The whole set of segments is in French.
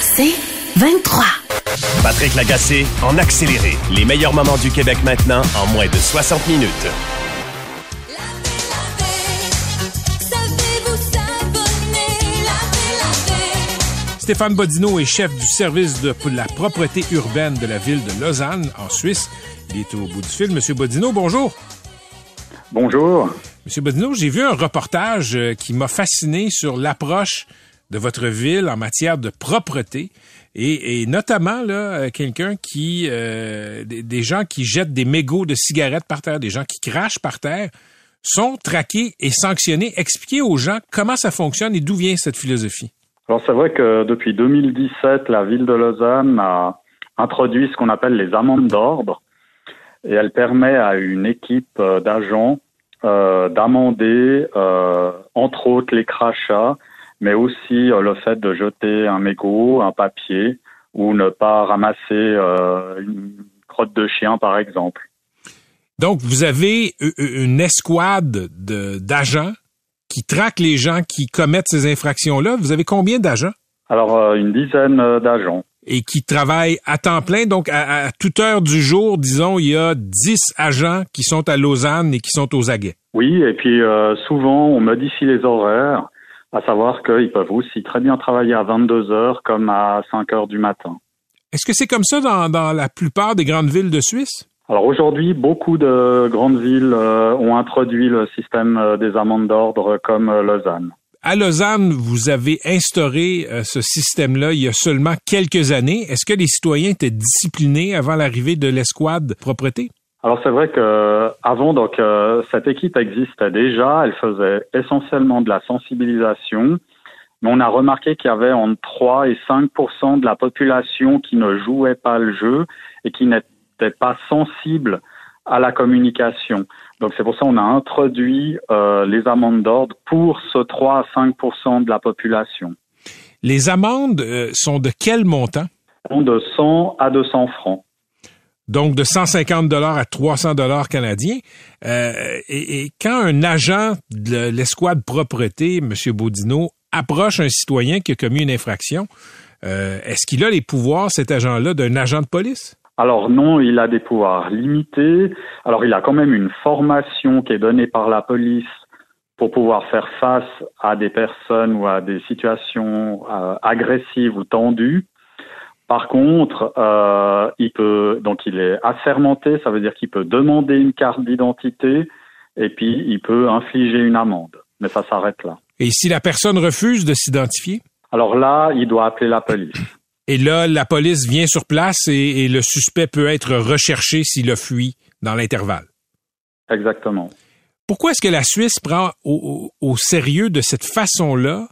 C'est 23. Patrick Lagacé en accéléré. Les meilleurs moments du Québec maintenant en moins de 60 minutes. Stéphane Bodino est chef du service de la propreté urbaine de la ville de Lausanne, en Suisse. Il est au bout du fil. Monsieur Bodino, bonjour. Bonjour. Monsieur Bodino, j'ai vu un reportage euh, qui m'a fasciné sur l'approche de votre ville en matière de propreté et, notamment là euh, quelqu'un qui euh, des, gens qui jettent des mégots de cigarettes par terre, des gens qui crachent par terre sont traqués et sanctionnés. Expliquez aux gens comment ça fonctionne et d'où vient cette philosophie. Alors c'est vrai que depuis 2017, la ville de Lausanne a introduit ce qu'on appelle les amendes d'ordre et elle permet à une équipe euh, d'agents d'amender entre autres les crachats mais aussi euh, le fait de jeter un mégot, un papier, ou ne pas ramasser euh, une crotte de chien, par exemple. Donc, vous avez une escouade d'agents qui traquent les gens qui commettent ces infractions-là. Vous avez combien d'agents? Alors, euh, une dizaine d'agents. Et qui travaillent à temps plein. Donc, à, à, toute heure du jour, disons, il y a dix agents qui sont à Lausanne et qui sont aux aguets. Oui, et puis souvent, on modifie les horaires à savoir qu'ils peuvent aussi très bien travailler à 22 heures comme à 5 heures du matin. Est-ce que c'est comme ça dans, la plupart des grandes villes de Suisse? Alors aujourd'hui, beaucoup de grandes villes euh, ont introduit le système euh, des amendes d'ordre comme euh, Lausanne. À Lausanne, vous avez instauré ce système-là il y a seulement quelques années. Est-ce que les citoyens étaient disciplinés avant l'arrivée de l'escouade propreté? Alors c'est vrai que avant donc euh, cette équipe existait déjà, elle faisait essentiellement de la sensibilisation, mais on a remarqué qu'il y avait entre 3 et 5% de la population qui ne jouait pas le jeu et qui n'était pas sensible à la communication. Donc c'est pour ça qu'on a introduit euh, les amendes d'ordre pour ce 3 à 5% de la population. Les amendes euh, sont de quel montant? De 100 à 200 francs donc de 150 dollars à 300 dollars canadiens. Euh, et, quand un agent de l'escouade propreté, M. Baudino, approche un citoyen qui a commis une infraction, euh, est-ce qu'il a les pouvoirs, cet agent-là, d'un agent de police? Alors non, il a des pouvoirs limités. Alors il a quand même une formation qui est donnée par la police pour pouvoir faire face à des personnes ou à des situations euh, agressives ou tendues. Par contre, euh, il peut donc il est assermenté, ça veut dire qu'il peut demander une carte d'identité et puis il peut infliger une amende. Mais ça s'arrête là. Et si la personne refuse de s'identifier? Alors là, il doit appeler la police. Et là, la police vient sur place et, le suspect peut être recherché s'il a fui dans l'intervalle. Exactement. Pourquoi est-ce que la Suisse prend au, sérieux de cette façon-là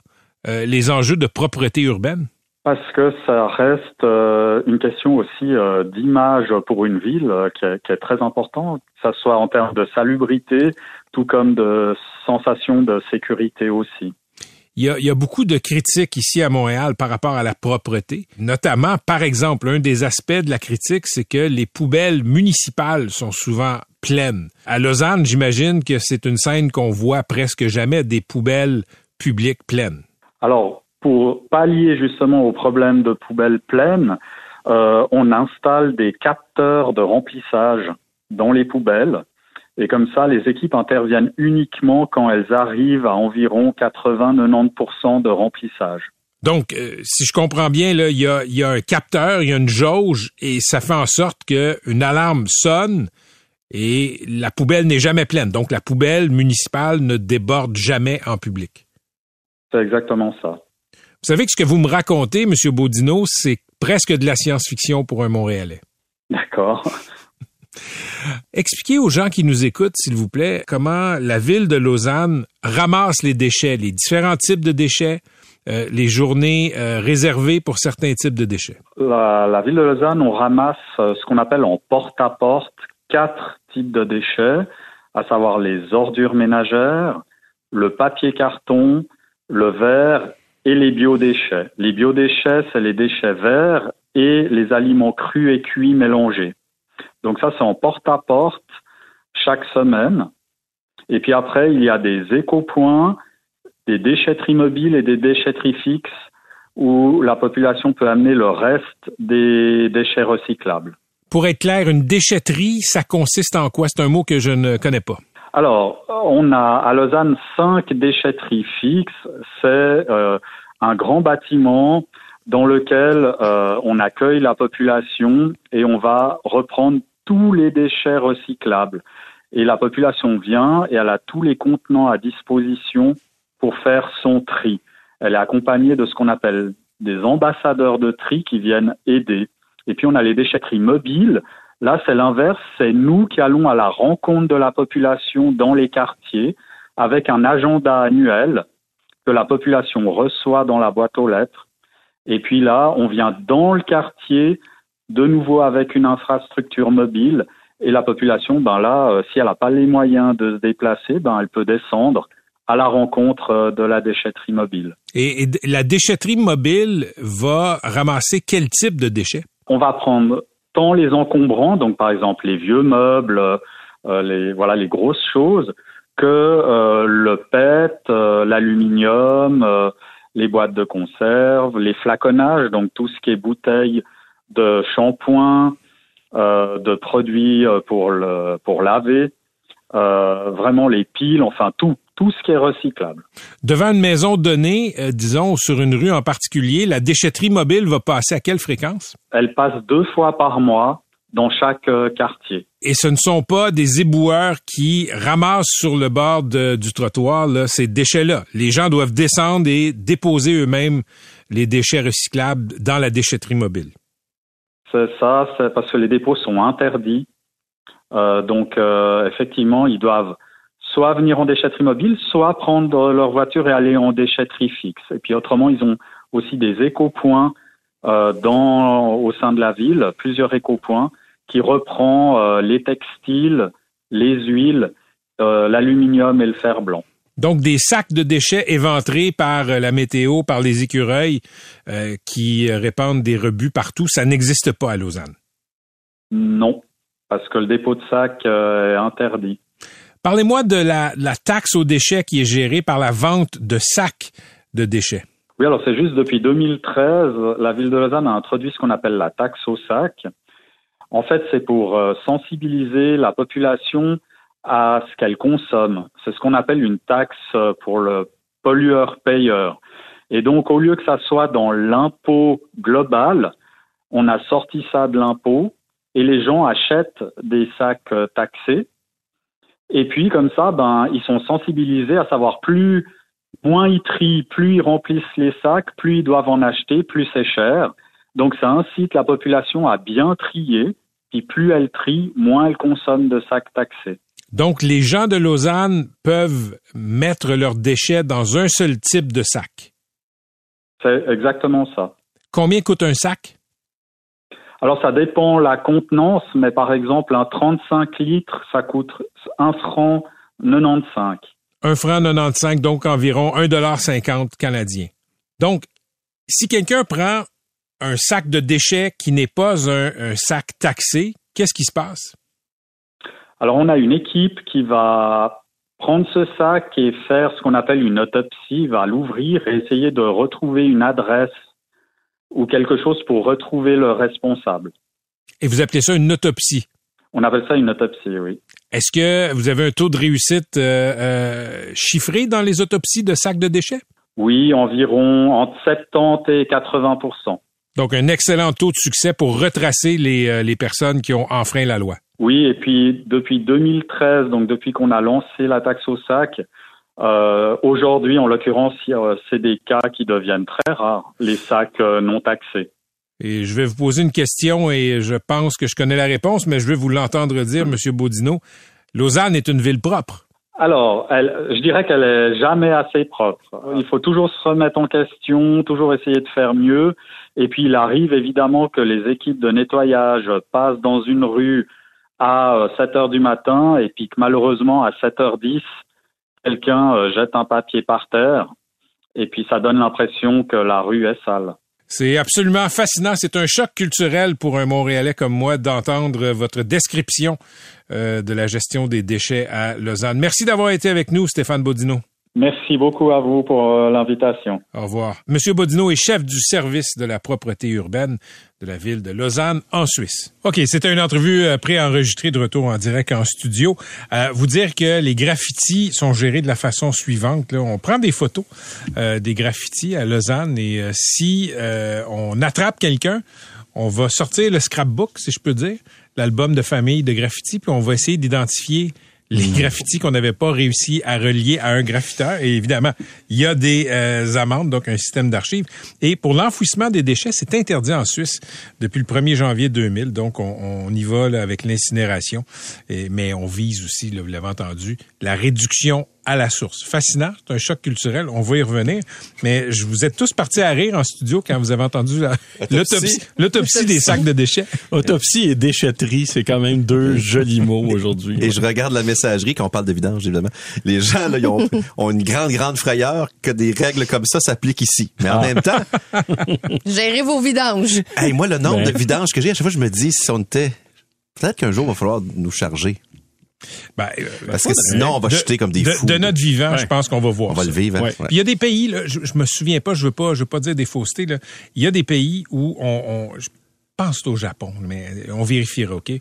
euh, les enjeux de propreté urbaine? Parce que ça reste euh, une question aussi euh, d'image pour une ville euh, qui, est, qui, est, très importante, que ce soit en termes de salubrité, tout comme de sensation de sécurité aussi. Il y, a, il y, a, beaucoup de critiques ici à Montréal par rapport à la propreté. Notamment, par exemple, un des aspects de la critique, c'est que les poubelles municipales sont souvent pleines. À Lausanne, j'imagine que c'est une scène qu'on voit presque jamais des poubelles publiques pleines. Alors, pour pallier justement au problème de poubelles pleines, euh, on installe des capteurs de remplissage dans les poubelles. Et comme ça, les équipes interviennent uniquement quand elles arrivent à environ 80-90% de remplissage. Donc, euh, si je comprends bien, il y a, y a, un capteur, il y a une jauge, et ça fait en sorte qu'une alarme sonne et la poubelle n'est jamais pleine. Donc, la poubelle municipale ne déborde jamais en public. C'est exactement ça. Vous savez que ce que vous me racontez, M. Baudino, c'est presque de la science-fiction pour un Montréalais. D'accord. Expliquez aux gens qui nous écoutent, s'il vous plaît, comment la ville de Lausanne ramasse les déchets, les différents types de déchets, euh, les journées euh, réservées pour certains types de déchets? La, la ville de Lausanne, on ramasse euh, ce qu'on appelle en porte-à-porte quatre types de déchets, à savoir les ordures ménagères, le papier carton, le verre et les biodéchets. Les biodéchets, c'est les déchets verts et les aliments crus et cuits mélangés. Donc ça, c'est en porte-à-porte chaque semaine. Et puis après, il y a des éco-points, des déchetteries mobiles et des déchetteries fixes où la population peut amener le reste des déchets recyclables. Pour être clair, une déchetterie, ça consiste en quoi? C'est un mot que je ne connais pas. Alors, on a à Lausanne cinq déchetteries fixes. C'est euh, un grand bâtiment dans lequel euh, on accueille la population et on va reprendre tous les déchets recyclables. Et la population vient et elle a tous les contenants à disposition pour faire son tri. Elle est accompagnée de ce qu'on appelle des ambassadeurs de tri qui viennent aider. Et puis on a les déchetteries mobiles. Là, c'est l'inverse. C'est nous qui allons à la rencontre de la population dans les quartiers avec un agenda annuel que la population reçoit dans la boîte aux lettres. Et puis là, on vient dans le quartier, de nouveau avec une infrastructure mobile. Et la population, ben là, euh, si elle n'a pas les moyens de se déplacer, ben elle peut descendre à la rencontre euh, de la déchetterie mobile. Et, et la déchetterie mobile va ramasser quel type de déchets? On va prendre tant les encombrants, donc par exemple les vieux meubles, euh, les voilà les grosses choses, que euh, le PET, euh, l'aluminium, euh, les boîtes de conserve, les flaconnages, donc tout ce qui est bouteilles de shampoing, euh, de produits euh, pour le pour laver, euh, vraiment les piles, enfin tout tout ce qui est recyclable. Devant une maison donnée, euh, disons sur une rue en particulier, la déchetterie mobile va passer à quelle fréquence? Elle passe deux fois par mois dans chaque euh, quartier. Et ce ne sont pas des éboueurs qui ramassent sur le bord de- du trottoir là, ces déchets-là. Les gens doivent descendre et déposer eux-mêmes les déchets recyclables dans la déchetterie mobile. C'est ça, c'est parce que les dépôts sont interdits. Euh, donc, effectivement, ils doivent soit venir en déchetterie mobile, soit prendre leur voiture et aller en déchetterie fixe. Et puis, autrement, ils ont aussi des éco-points euh, dans, au sein de la ville, plusieurs éco-points, qui reprend euh, les textiles, les huiles, euh, l'aluminium et le fer blanc. Donc, des sacs de déchets éventrés par la météo, par les écureuils qui répandent des rebuts partout, ça n'existe pas à Lausanne. Non, parce que le dépôt de sac euh, est interdit. Parlez-moi de la, taxe aux déchets qui est gérée par la vente de sacs de déchets. Oui, alors c'est juste depuis 2013, la ville de Lausanne a introduit ce qu'on appelle la taxe au sac. En fait, c'est pour euh, sensibiliser la population à ce qu'elle consomme. C'est ce qu'on appelle une taxe euh, pour le pollueur-payeur. Et donc, au lieu que ça soit dans l'impôt global, on a sorti ça de l'impôt et les gens achètent des sacs euh, taxés. Et puis, comme ça, ben, ils sont sensibilisés à savoir plus moins ils trient, plus ils remplissent les sacs, plus ils doivent en acheter, plus c'est cher. Donc ça incite la population à bien trier, puis plus elle trie, moins elle consomme de sacs taxés. Donc, les gens de Lausanne peuvent mettre leurs déchets dans un seul type de sac. C'est exactement ça. Combien coûte un sac? Alors ça dépend la contenance, mais par exemple un 35 litres, ça coûte 1 franc 95. Un franc 95, donc environ 1,50 canadien. Donc, si quelqu'un prend un sac de déchets qui n'est pas un, un sac taxé, qu'est-ce qui se passe? Alors on a une équipe qui va prendre ce sac et faire ce qu'on appelle une autopsie, va l'ouvrir et essayer de retrouver une adresse ou quelque chose pour retrouver le responsable. Et vous appelez ça une autopsie? On appelle ça une autopsie, oui. Est-ce que vous avez un taux de réussite euh, euh, chiffré dans les autopsies de sacs de déchets? Oui, environ entre 70 et 80% Donc, un excellent taux de succès pour retracer les, euh, les personnes qui ont enfreint la loi. Oui, et puis depuis 2013, donc depuis qu'on a lancé la taxe au sac, euh, aujourd'hui, en l'occurrence, c'est des cas qui deviennent très rares, les sacs euh, non taxés. Et je vais vous poser une question et je pense que je connais la réponse, mais je veux vous l'entendre dire, Monsieur Baudino. Lausanne est une ville propre. Alors, elle, je dirais qu'elle est jamais assez propre. Il faut toujours se remettre en question, toujours essayer de faire mieux. Et puis, il arrive évidemment que les équipes de nettoyage passent dans une rue à 7 heures du matin et puis que malheureusement, à 7h10, quelqu'un euh, jette un papier par terre. Et puis, ça donne l'impression que la rue est sale. C'est absolument fascinant. C'est un choc culturel pour un Montréalais comme moi d'entendre votre description euh, de la gestion des déchets à Lausanne. Merci d'avoir été avec nous, Stéphane Bodino. Merci beaucoup à vous pour euh, l'invitation. Au revoir. Monsieur Bodino est chef du service de la propreté urbaine de la ville de Lausanne en Suisse. OK, c'était une entrevue euh, préenregistrée de retour en direct en studio. Euh, vous dire que les graffitis sont gérés de la façon suivante. Là. On prend des photos euh, des graffitis à Lausanne et euh, si on attrape quelqu'un, on va sortir le scrapbook, si je peux dire, l'album de famille de graffitis, puis on va essayer d'identifier les graffitis qu'on n'avait pas réussi à relier à un graffiteur. Et évidemment, il y a des euh, amendes, donc un système d'archives. Et pour l'enfouissement des déchets, c'est interdit en Suisse depuis le 1er janvier 2000. Donc, on, on y va là, avec l'incinération. Mais on vise aussi, là, vous l'avez entendu, la réduction à la source. Fascinant, c'est un choc culturel, on va y revenir. Mais je vous êtes tous partis à rire en studio quand vous avez entendu la- l'autopsie des sacs de déchets. Autopsie et déchetterie, c'est quand même deux jolis mots aujourd'hui. Et je regarde la messagerie quand on parle de vidange, évidemment. Les gens, là, ils ont, ont une grande, grande frayeur que des règles comme ça s'appliquent ici. Mais en même temps, Gérez vos vidanges. hey, moi, le nombre Ben. de vidanges que j'ai, à chaque fois, je me dis, si on était... Peut-être qu'un jour, il va falloir nous charger. Ben, euh, Parce que sinon, on va de- chuter comme des de, fous. de notre vivant, Ouais. je pense qu'on va voir On va ça. le vivre. hein. Ouais. Ouais. Puis il y a des pays, là, je, je me souviens pas, je veux pas, je veux pas dire des faussetés. Là. Il y a des pays où on, on je pense au Japon, mais on vérifiera, ok?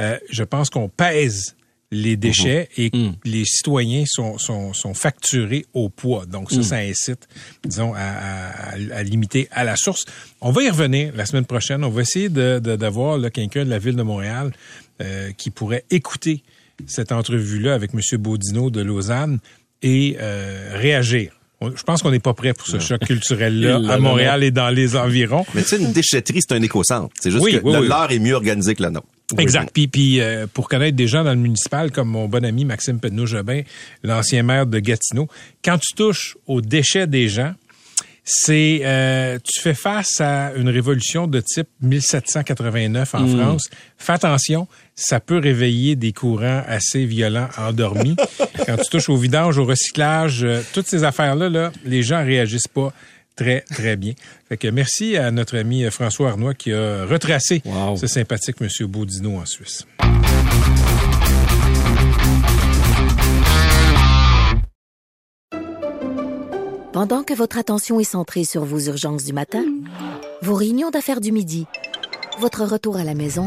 Euh, je pense qu'on pèse les déchets et que les citoyens sont, sont, sont facturés au poids. Donc ça, ça incite, disons, à, à- à limiter à la source. On va y revenir la semaine prochaine. On va essayer de- de- d'avoir quelqu'un de la ville de Montréal euh, qui pourrait écouter cette entrevue-là avec M. Baudino de Lausanne et euh, réagir. Je pense qu'on n'est pas prêt pour ce choc culturel-là l'a à Montréal et dans les environs. Mais tu sais, une déchetterie, c'est un éco-centre. C'est juste Oui, que oui, le oui. leur est mieux organisé que le nôtre. Exact. Puis, puis euh, pour connaître des gens dans le municipal, comme mon bon ami Maxime Pedneau-Jobin, l'ancien maire de Gatineau, quand tu touches aux déchets des gens, c'est euh, tu fais face à une révolution de type 1789 en France. Fais attention, ça peut réveiller des courants assez violents endormis. Quand tu touches au vidange, au recyclage, euh, toutes ces affaires-là, là, les gens réagissent pas très, très bien. Fait que merci à notre ami François Arnois qui a retracé Wow. ce sympathique Monsieur Baudino en Suisse. Pendant que votre attention est centrée sur vos urgences du matin, vos réunions d'affaires du midi, votre retour à la maison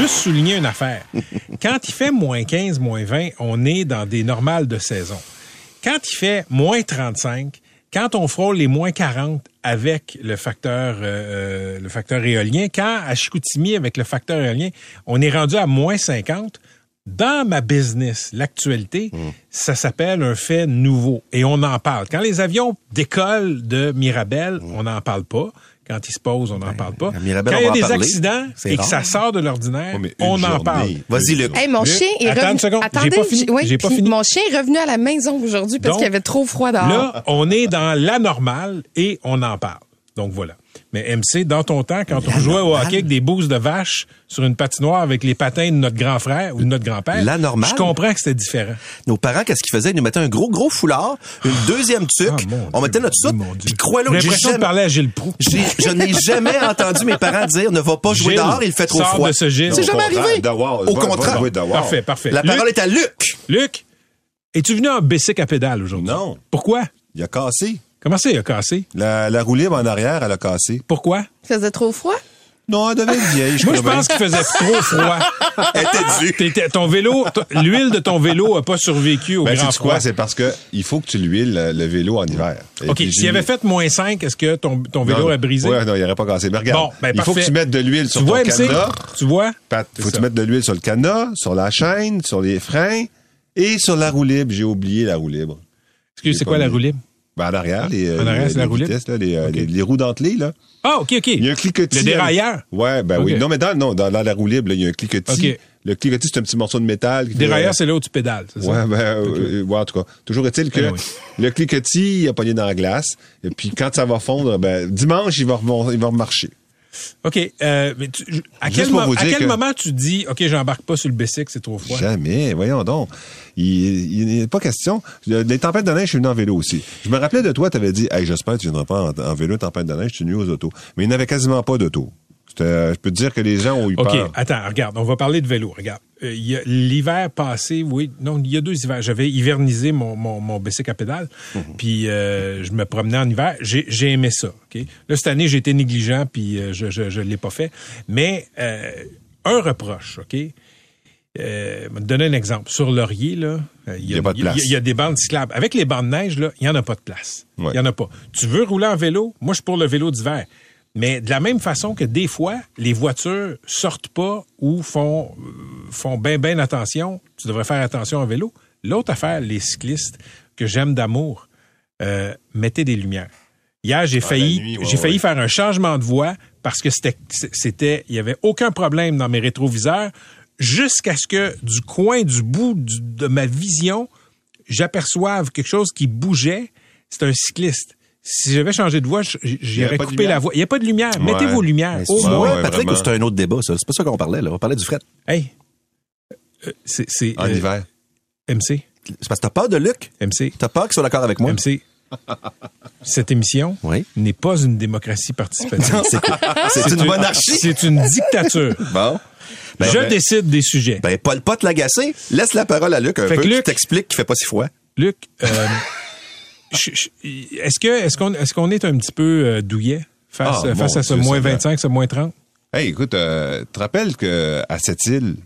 Juste souligner une affaire. Quand il fait moins 15, moins 20, on est dans des normales de saison. Quand il fait moins 35, quand on frôle les moins 40 avec le facteur euh, le facteur éolien, quand à Chicoutimi avec le facteur éolien, on est rendu à moins 50, dans ma business, l'actualité, ça s'appelle un fait nouveau et on en parle. Quand les avions décollent de Mirabel, on n'en parle pas. Quand ils se posent, on n'en parle pas. Mirabel, Quand il y a des parler. accidents et que ça sort de l'ordinaire, on en parle. Vas-y, Luc. Hey, mon Luc, chien est attends une seconde, j'ai Attendez, pas fini, oui, j'ai pas fini. Mon chien est revenu à la maison aujourd'hui parce qu'il y avait trop froid dehors. Là, on est dans la normale et on en parle. Donc voilà. Mais MC, dans ton temps, quand on jouait au hockey avec des bouses de vache sur une patinoire avec les patins de notre grand frère ou de notre grand-père, La normale? je comprends que c'était différent. Nos parents, qu'est-ce qu'ils faisaient? Ils nous mettaient un gros, gros foulard, une deuxième tuque, Ah, mon on mettait notre soupe, Dieu, mon Dieu. puis crois-le, J'ai j'ai l'impression de jamais- parler à Gilles Proux. je n'ai jamais entendu mes parents dire ne va pas jouer Gilles, dehors, il fait trop froid. de ce Gilles. C'est jamais arrivé. Au contraire. Parfait, parfait. La Luc, parole est à Luc. Luc, es-tu venu en bicycle à pédale aujourd'hui? Non. Pourquoi? Il a cassé. Comment ça, il a cassé? La, la roue libre en arrière, elle a cassé. Pourquoi? Il faisait trop froid? Non, elle devait être vieille. Moi, je pense qu'il faisait trop froid. Elle était due. T'étais- ton vélo, t- l'huile de ton vélo a pas survécu au Ben, grand sais-tu froid. quoi? C'est parce que il faut que tu l'huiles le, le vélo en hiver. Et OK, puis, s'il j'ai avait fait moins 5, est-ce que ton, ton vélo Non, a brisé? Ouais, non, il n'aurait pas cassé. Mais regarde, Bon, ben, il faut que parfait. tu mettes de l'huile sur tu ton vois, MC? cadenas. Tu vois? Pat, C'est faut que ça. tu mettes de l'huile sur le cadenas, sur la chaîne, sur les freins et sur la roue libre. J'ai oublié la roue libre. Excuse, c'est quoi la roue libre? Ben, en arrière, les, euh, En arrière, les, la les vitesses, là, les, euh, les, les roues dentelées, là. Ah, OK, OK. Il y a un cliquetis. Le dérailleur? Ouais, ben oui. Non, mais dans, non, dans, dans la roue libre, là, il y a un cliquetis. OK. Le cliquetis, c'est un petit morceau de métal. fait- Dérailleur, c'est là où tu pédales, c'est ça? Ouais, ben, euh, ouais, en tout cas. Toujours est-il que Anyway. le cliquetis, il a pogné dans la glace. Et puis, quand ça va fondre, ben, dimanche, il va, il va remarcher. OK. euh, mais tu- à quel, pour mo- vous à dire quel que- moment tu dis, OK, j'embarque pas sur le bicycle, c'est trop froid? Jamais, voyons donc. Il n'est pas question. Le- Les tempêtes de neige, je suis venu en vélo aussi. Je me rappelais de toi, tu avais dit, hey, j'espère que tu viendras pas en, en vélo, tempête de neige, tu es nuit aux autos. Mais il n'avait quasiment pas d'auto. C'était- Je peux te dire que les gens ont eu OK, peur. attends, regarde, on va parler de vélo. Regarde, Euh, l'hiver passé, oui, non, il y a deux hivers, j'avais hivernisé mon, mon, mon bicycle à pédale, Mhm. puis euh, je me promenais en hiver. J'ai aimé ça, OK? Là, cette année, j'ai été négligent, puis euh, je je, je l'ai pas fait. Mais euh, un reproche, OK? Euh, je vais te donner un exemple. Sur Laurier, là, euh, il y, y a pas de il y a- place. il y a des bandes cyclables. Avec les bandes de neige, là, il n'y en a pas de place. Il Ouais. y en a pas. Tu veux rouler en vélo? Moi, je suis pour le vélo d'hiver. Mais de la même façon que des fois, les voitures sortent pas ou font, euh, font bien, bien attention, tu devrais faire attention en vélo. L'autre affaire, les cyclistes, que j'aime d'amour, euh, mettez des lumières. Hier, j'ai failli, nuit, ouais, j'ai failli ouais. faire un changement de voie parce que c'était, c'était, il y avait aucun problème dans mes rétroviseurs jusqu'à ce que du coin du bout du- de ma vision, j'aperçoive quelque chose qui bougeait. C'est un cycliste. Si j'avais changé de y j'aurais pas coupé la voie. Il n'y a pas de lumière. Ouais. Mettez vos lumières. Au c'est- moins. ouais, Patrick, c'est un autre débat, ça? C'est pas ça qu'on parlait, là. On parlait du fret. Hey. Euh, c'est, c'est, En euh, hiver. MC. C'est parce que t'as peur de Luc? MC. T'as peur qu'il soit d'accord avec moi? MC. Cette émission Oui. n'est pas une démocratie participative. C'est quoi? C'est une monarchie. C'est une dictature. Bon. Ben, Je ben- décide des sujets. Ben, Paul Pot l'agacer. Laisse la parole à Luc un Fait peu. que Luc- t'explique qu'il fait pas si froid. Luc, euh, est-ce que est-ce qu'on est-ce qu'on est un petit peu euh, douillet face, Ah, face à ce moins Seigneur. 25, ce moins 30? Hey, écoute, euh, tu te rappelles que à cette île,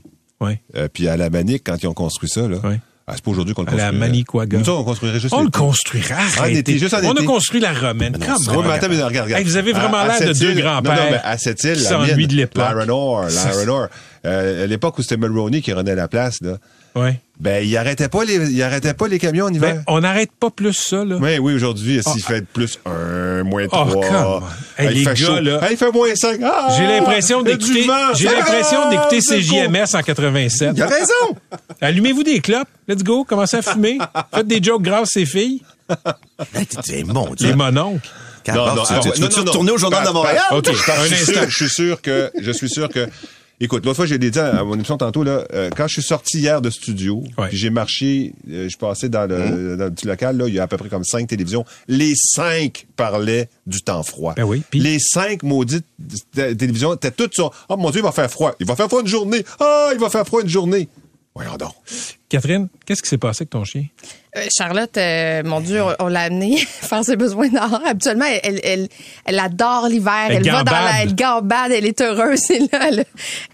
Oui. euh, puis à la Manique, quand ils ont construit ça, là, Oui. ah, c'est pas aujourd'hui qu'on le À la. Manicouaga. Nous, on construirait juste On le construira. En arrêtez. été, juste en On a construit la romaine. Come Ouais, on. mais attends, mais regarde, regarde. Hey, vous avez vraiment l'air de deux grands-pères Non, non, mais à cette île, la mienne, de l'époque. L'Iron Ore, l'Iron Ore. Euh, à l'époque où c'était Mulroney qui renait la place, là, Ouais. Ben, il arrêtait pas les, il arrêtait pas les camions en hiver. Ben, on n'arrête pas plus ça, là. Oui, oui, aujourd'hui, s'il fait plus un, moins Oh, trois? Hey, il les fait gars, chaud. là. Hey, il fait moins cinq. Ah, J'ai l'impression d'écouter, j'ai Ah, l'impression d'écouter. CJMS en 87. Il a raison! Allumez-vous des clopes. Let's go. Commencez à fumer. Faites des jokes grâce ces filles. T'es- mon Dieu. Les mononcles. Tu, ah, tu, non, non, retourner au Journal de Montréal? OK, un je suis instant. sûr- Je suis sûr que, je suis sûr que, écoute, l'autre fois, j'ai dit à mon émission tantôt, là, euh, quand je suis sorti hier de studio, Ouais. puis j'ai marché, euh, je suis passé dans le, Hum. dans le petit local, là, il y a à peu près comme cinq télévisions. Les cinq parlaient du temps froid. Ben oui, Les cinq maudites télévisions étaient toutes sur, oh mon Dieu, il va faire froid. Il va faire froid une journée. Ah, il va faire froid une journée. Voyons donc. Catherine, qu'est-ce qui s'est passé avec ton chien? Euh, Charlotte, euh, mon Dieu, on, on l'a amenée faire ses besoins dehors. Habituellement, elle, elle, elle, elle adore l'hiver. Elle Elle, va dans la, elle gambade, elle est heureuse. Et là, elle, a-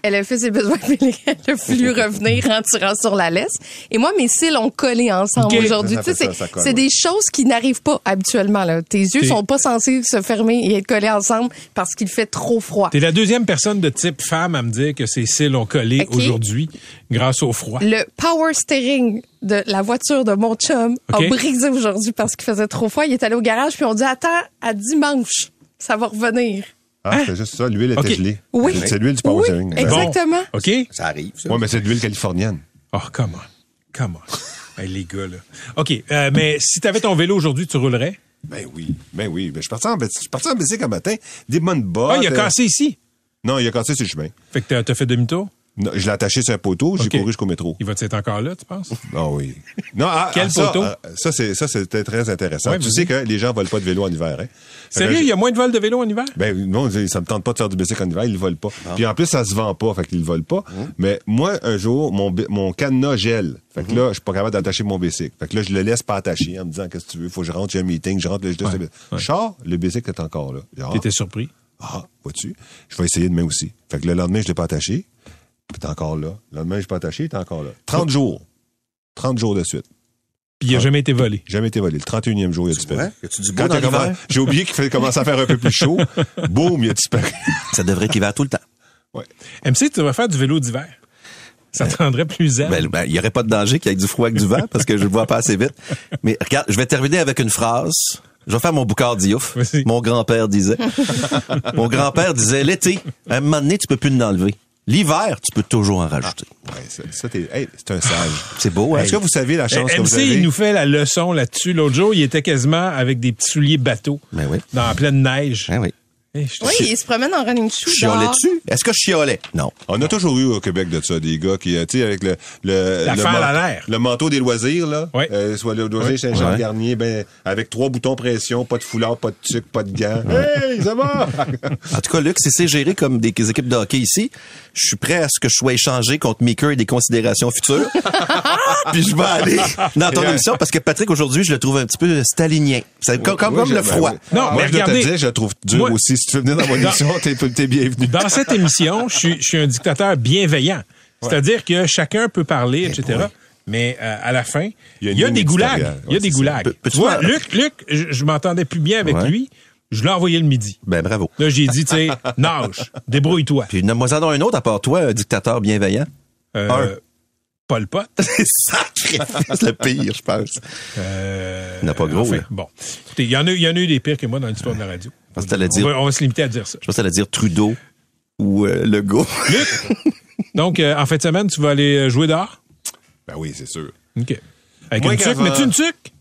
elle a fait ses besoins, puis elle a voulu revenir en tirant sur la laisse. Et moi, mes cils ont collé ensemble aujourd'hui. Tu sais, c'est ouais. des choses qui n'arrivent pas habituellement. Là. Tes yeux sont pas censés se fermer et être collés ensemble parce qu'il fait trop froid. T'es la deuxième personne de type femme à me dire que ses cils ont collé aujourd'hui grâce au froid. Le power steering de la voiture de mon chum OK. a brisé aujourd'hui parce qu'il faisait trop froid. Il est allé au garage puis on dit attends à dimanche, ça va revenir. Ah, c'est juste ça. L'huile était gelée. Oui. C'est l'huile du power Oui, steering. Exactement. OK? Ça arrive. Ouais, mais c'est de l'huile californienne. Oh, come on. Come on. Hey, les gars, là. OK, euh, mais si t'avais ton vélo aujourd'hui, tu roulerais? Ben oui, ben oui. Ben, je suis parti en, je suis parti en bicycle un matin, des bonnes bottes. Ah, il a euh, cassé ici. Non, il a cassé sur le chemin. Fait que t'as- t'as fait demi-tour? Non, je l'ai attaché sur un poteau, j'ai couru jusqu'au métro. Il va être encore là, tu penses? Ah oui. Non, ah, Quel ah, ça, poteau? ah, ça, c'est, ça, c'était très intéressant. Ouais, tu sais que les gens volent pas de vélo en hiver, hein? Sérieux, il y a moins de vols de vélo en hiver? Ben non, ça me tente pas de faire du bicycle en hiver, ils le volent pas. Puis en plus, ça se vend pas, fait qu'ils le volent pas. Mais moi, un jour, mon, mon cadenas gèle. Fait que là, je suis pas capable d'attacher mon bicycle. Fait que là, je le laisse pas attaché en me disant, qu'est-ce que tu veux, faut que je rentre, j'ai un meeting, je rentre, là, je laisse le- Je sors, le bicycle est encore là. T'étais surpris? Ah, vois-tu? Je vais essayer demain aussi. Fait que le lendemain, je l'ai pas attaché. Puis t'es encore là. Le lendemain, je pas attaché, t'es encore là. 30 jours. 30 jours de suite. Puis il a jamais été volé. Jamais été volé. Le 31e jour, il a disparu. Ouais? Y a-tu du beau Quand dans il a commen- l'hiver? J'ai oublié qu'il fallait commencer à faire un peu plus chaud. Boum, il a disparu. Ça devrait être l'hiver tout le temps. MC, tu vas faire du vélo d'hiver. Ça te rendrait plus zen. Ben, ben, il y aurait pas de danger qu'il y ait du froid avec du vent parce que je le vois pas assez vite. Mais regarde, je vais terminer avec une phrase. Je vais faire mon boucard diouf. Mon grand-père disait. mon grand-père disait, l'été, à un moment donné, tu peux plus l'enlever. L'hiver, tu peux toujours en rajouter. Ouais, ça, ça, t'es- hey, c'est un sage. C'est beau, hein? Est-ce que vous savez la chance Eh, que vous MC, avez? il nous fait la leçon là-dessus. L'autre jour, il était quasiment avec des petits souliers bateaux Ben oui. dans la pleine neige. Hein, oui. Oui, il se promène en running shoe. dehors. Chiolais-tu? Est-ce que je chiolais? Non. On a toujours eu au Québec de ça, des gars qui, euh, tu sais, avec le, le, La le, man- l'air. le manteau des loisirs, là. Ouais. Euh, soit le loisir Saint-Jean Ouais. Garnier, ben, avec trois boutons pression, pas de foulard, pas de tuque, pas de gants. Hey, ça va! En tout cas, Luc, si c'est géré comme des, des équipes de hockey ici, je suis prêt à ce que je sois échangé contre Meeker et des considérations futures. Puis je vais aller dans ton émission parce que Patrick, aujourd'hui, je le trouve un petit peu stalinien. C'est comme, comme, Oui, comme je- le froid. oui. Non, Moi, mais je dois te regardez- dire, je le trouve dur Moi- aussi. Si tu veux venir dans mon Dans- émission, t'es, bienvenu. Dans cette émission, je suis, je suis un dictateur bienveillant. C'est-à-dire que chacun peut parler, etc. Mais euh, à la fin, Il y a des goulags. Il y a des ça. goulags. Tu vois, Luc, Luc, je, je m'entendais plus bien avec Ouais. lui. Je l'ai envoyé le midi. Ben, bravo. Là, j'ai dit, tu sais, nage, débrouille-toi. Puis, nomme-moi en un autre, à part toi, un dictateur bienveillant? Euh, un. Paul Pot. C'est sacrifice le pire, je pense. Euh, Il n'y en a pas gros, enfin, là. Bon. Écoutez, il y, en a, il y en a eu des pires que moi dans l'histoire de la radio. Pense que t'allais on, dire- va, on va se limiter à dire ça. Je pense que dire Trudeau ou euh, Legault. Donc, euh, en fin de semaine, tu vas aller euh, jouer dehors? Ben oui, c'est sûr. OK. Avec Moins une tuque. Mets-tu une tuque?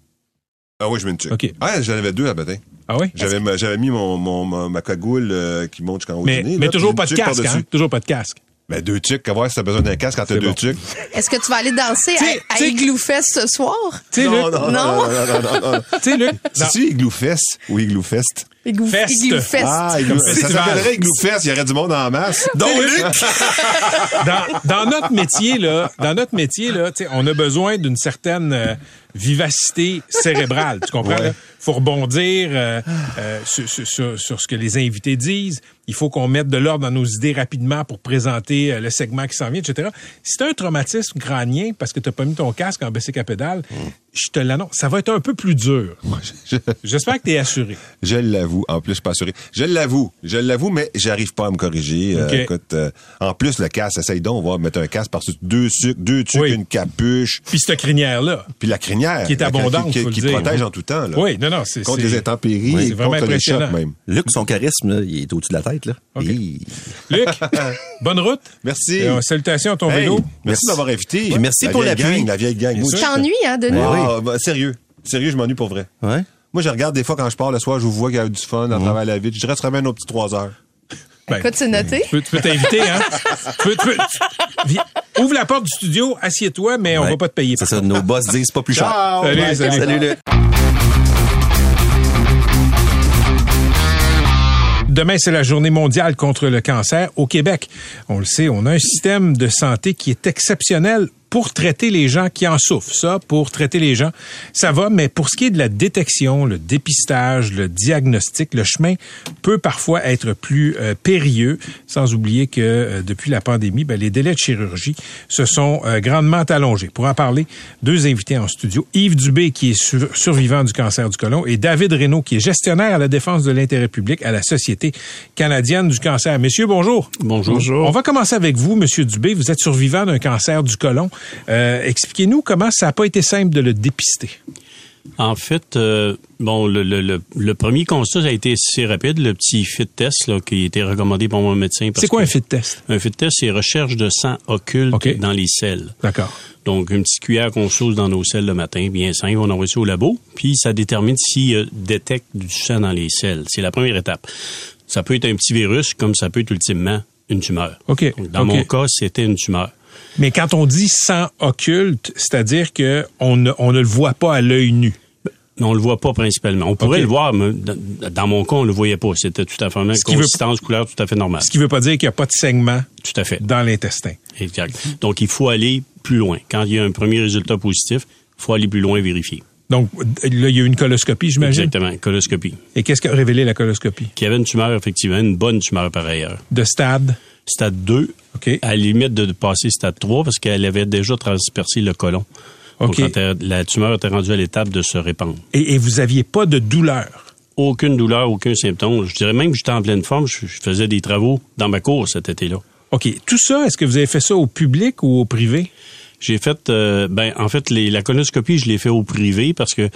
Ah oui, je mets une tuque. OK. Ah, j'en avais deux à matin. Ah oui? J'avais, j'avais mis mon, mon, ma, ma cagoule euh, qui monte jusqu'en haut Mais, du nez. mais là, toujours pas de casque, hein? Toujours pas de casque. Ben deux tuques, à voir si t'as besoin d'un casque quand t'as deux bon. tuques. Est-ce que tu vas aller danser T'sais, à, à t'sais- Igloo Fest ce soir? Luc, non, non, non, non, non, non, non. tu sais, Luc, C'est-tu Igloo Fest ou Igloo Fest? Igloo Fest. Igloo Fest. Ah, Ça s'appellerait il y aurait du monde en masse. Donc, Luc! dans, dans notre métier là, dans notre métier là, tu sais, on a besoin d'une certaine euh, vivacité cérébrale. Tu comprends Ouais. là? Faut rebondir euh, euh, sur, ce que les invités disent. Il faut qu'on mette de l'ordre dans nos idées rapidement pour présenter euh, le segment qui s'en vient, etc. Si t'as un traumatisme crânien parce que t'as pas mis ton casque en baissé à pédale, je te l'annonce, ça va être un peu plus dur. Je, J'espère que t'es assuré. je l'avoue. En plus, je suis pas assuré. Je l'avoue. Je l'avoue, mais j'arrive pas à me corriger. Euh, écoute, euh, en plus, le casque, essaye donc, on va mettre un casque par-dessus deux sucres, deux tucs, Oui. une capuche, Puis cette crinière là. puis la crinière. Qui est la- abondante, Qui, protège en tout temps. Là. Oui, non non, c'est Contre c'est- les intempéries Oui, et c'est vraiment contre les chocs impressionnant. même. Luc, son charisme, là, il est au-dessus de la tête. Là. Luc, bonne route. Merci. Et, euh, salutations à ton Hey, vélo. merci, Merci. d'avoir invité. Merci pour gang, La vieille gang. T'ennuies, hein, Denis? Ah, bah, sérieux. Sérieux, je m'ennuie pour vrai. Ouais. Moi, je regarde des fois quand je pars le soir, je vous vois qu'il y a eu du fun à travers la ville. Je resterai bien nos petits trois heures. Ben, Écoute, c'est noté. Tu peux, tu peux t'inviter, hein? tu peux, tu peux- tu- viens, ouvre la porte du studio, assieds-toi, mais on Ouais. va pas te payer. C'est ça, nos boss disent pas plus cher. Ciao! Salut, salut. Salut. Demain, c'est la journée mondiale contre le cancer au Québec. On le sait, on a un système de santé qui est exceptionnel pour traiter les gens qui en souffrent. Ça, pour traiter les gens, ça va, mais pour ce qui est de la détection, le dépistage, le diagnostic, le chemin peut parfois être plus euh, périlleux, sans oublier que euh, depuis la pandémie, ben, les délais de chirurgie se sont euh, grandement allongés. Pour en parler, deux invités en studio. Yves Dubé, qui est sur- survivant du cancer du côlon, et David Reynaud, qui est gestionnaire à la défense de l'intérêt public à la Société canadienne du cancer. Messieurs, bonjour. Bonjour. On va commencer avec vous, Monsieur Dubé. Vous êtes survivant d'un cancer du côlon. Euh, Expliquez-nous comment ça n'a pas été simple de le dépister. En fait, euh, bon, le, le, le, le premier constat ça a été assez rapide, le petit fit test là, qui a été recommandé par mon médecin. C'est quoi un fit test? Un fit test, c'est recherche de sang occulte dans les selles. D'accord. Donc, une petite cuillère qu'on sauce dans nos selles le matin, bien simple, on envoie ça au labo, puis ça détermine s'il euh, détecte du sang dans les selles. C'est la première étape. Ça peut être un petit virus, comme ça peut être ultimement une tumeur. OK. Donc, dans mon cas, c'était une tumeur. Mais quand on dit sang occulte, c'est-à-dire que on ne, on ne le voit pas à l'œil nu. On le voit pas principalement. On pourrait le voir, mais dans, mon cas, on le voyait pas. C'était tout à fait normal. Ce qui veut- Consistance, couleur, tout à fait normale. Ce qui veut pas dire qu'il n'y a pas de saignement Tout à fait. dans l'intestin. Exact. Donc, il faut aller plus loin. Quand il y a un premier résultat positif, il faut aller plus loin et vérifier. Donc, là, il y a eu une coloscopie, j'imagine? Exactement, coloscopie. Et qu'est-ce qu'a révélé la coloscopie? Qui avait une tumeur, effectivement, une bonne tumeur par ailleurs. De stade? Stade 2, OK. à la limite de passer stade 3 parce qu'elle avait déjà transpercé le côlon. Donc, OK. elle- la tumeur était rendue à l'étape de se répandre. Et, et vous aviez pas de douleur? Aucune douleur, aucun symptôme. Je dirais même que j'étais en pleine forme. Je, je faisais des travaux dans ma cour cet été-là. OK. Tout ça, est-ce que vous avez fait ça au public ou au privé? J'ai fait, euh, ben, en fait, les- la colonoscopie, je l'ai fait au privé parce que